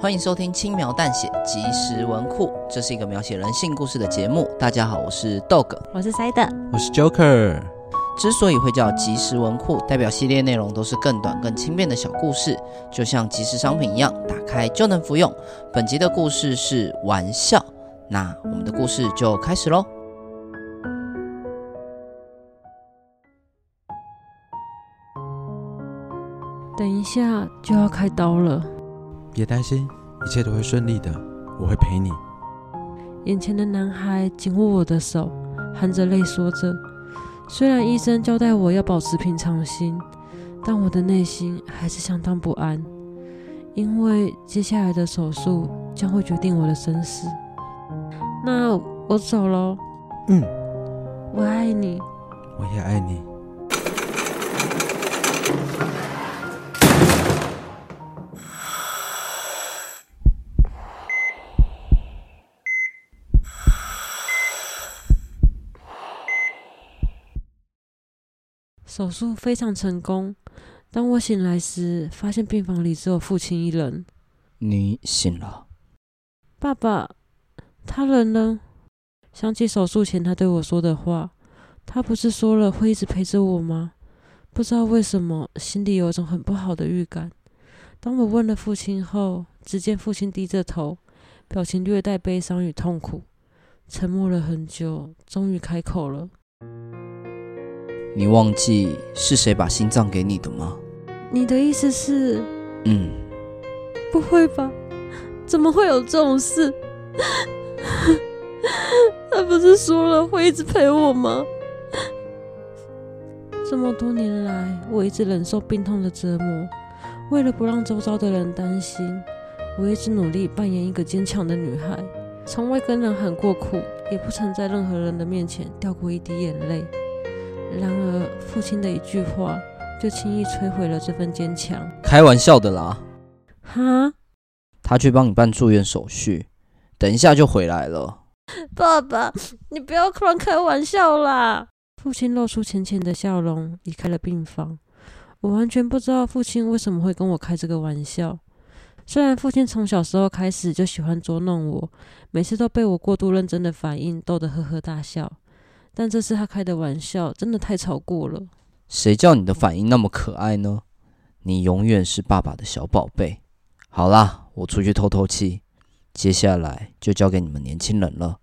欢迎收听轻描淡写即时文库，这是一个描写人性故事的节目。大家好，我是 Dog，我是 Side，我是 Joker。之所以会叫即时文库，代表系列内容都是更短、更轻便的小故事，就像即时商品一样，打开就能服用。本集的故事是玩笑，那我们的故事就开始喽。等一下就要开刀了。别担心，一切都会顺利的，我会陪你。眼前的男孩紧握我的手，含着泪说着：“虽然医生交代我要保持平常心，但我的内心还是相当不安，因为接下来的手术将会决定我的生死。”那我走喽。嗯，我爱你，我也爱你。手术非常成功。当我醒来时，发现病房里只有父亲一人。你醒了，爸爸，他人呢？想起手术前他对我说的话，他不是说了会一直陪着我吗？不知道为什么，心里有一种很不好的预感。当我问了父亲后，只见父亲低着头，表情略带悲伤与痛苦，沉默了很久，终于开口了。你忘记是谁把心脏给你的吗？你的意思是？嗯，不会吧？怎么会有这种事？他不是说了会一直陪我吗？这么多年来，我一直忍受病痛的折磨，为了不让周遭的人担心，我一直努力扮演一个坚强的女孩，从未跟人喊过苦，也不曾在任何人的面前掉过一滴眼泪。然而，父亲的一句话就轻易摧毁了这份坚强。开玩笑的啦！哈？他去帮你办住院手续，等一下就回来了。爸爸，你不要乱开玩笑啦！父亲露出浅浅的笑容，离开了病房。我完全不知道父亲为什么会跟我开这个玩笑。虽然父亲从小时候开始就喜欢捉弄我，每次都被我过度认真的反应逗得呵呵大笑。但这是他开的玩笑真的太超过了。谁叫你的反应那么可爱呢？你永远是爸爸的小宝贝。好啦，我出去透透气，接下来就交给你们年轻人了。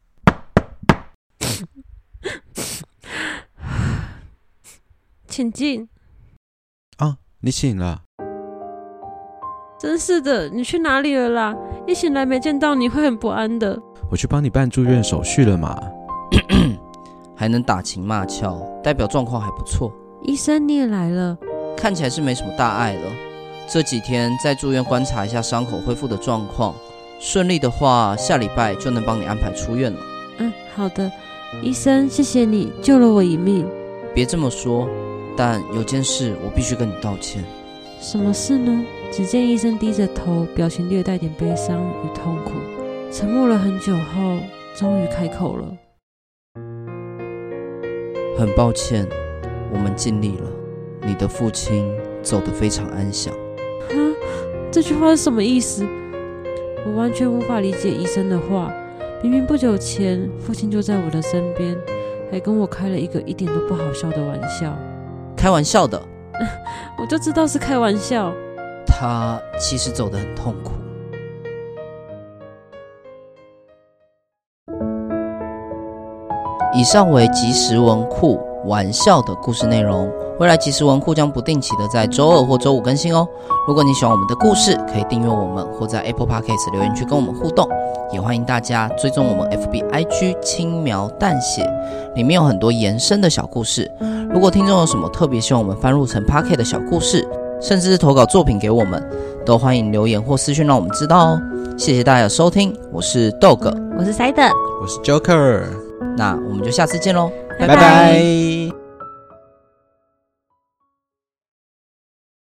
请进。啊，你醒了。真是的，你去哪里了啦？一醒来没见到你会很不安的。我去帮你办住院手续了嘛。还能打情骂俏，代表状况还不错。医生，你也来了，看起来是没什么大碍了。这几天在住院观察一下伤口恢复的状况，顺利的话，下礼拜就能帮你安排出院了。嗯，好的，医生，谢谢你救了我一命。别这么说，但有件事我必须跟你道歉。什么事呢？只见医生低着头，表情略带点悲伤与痛苦，沉默了很久后，终于开口了。很抱歉，我们尽力了。你的父亲走得非常安详。哈，这句话是什么意思？我完全无法理解医生的话。明明不久前父亲就在我的身边，还跟我开了一个一点都不好笑的玩笑。开玩笑的，我就知道是开玩笑。他其实走得很痛苦。以上为即时文库玩笑的故事内容。未来即时文库将不定期的在周二或周五更新哦。如果你喜欢我们的故事，可以订阅我们，或在 Apple Podcast 留言区跟我们互动。也欢迎大家追踪我们 FB IG 轻描淡写，里面有很多延伸的小故事。如果听众有什么特别希望我们翻录成 Podcast 的小故事，甚至是投稿作品给我们，都欢迎留言或私讯让我们知道哦。谢谢大家的收听，我是 Dog，我是 Side，我是 Joker。那我们就下次见喽，拜拜。拜拜。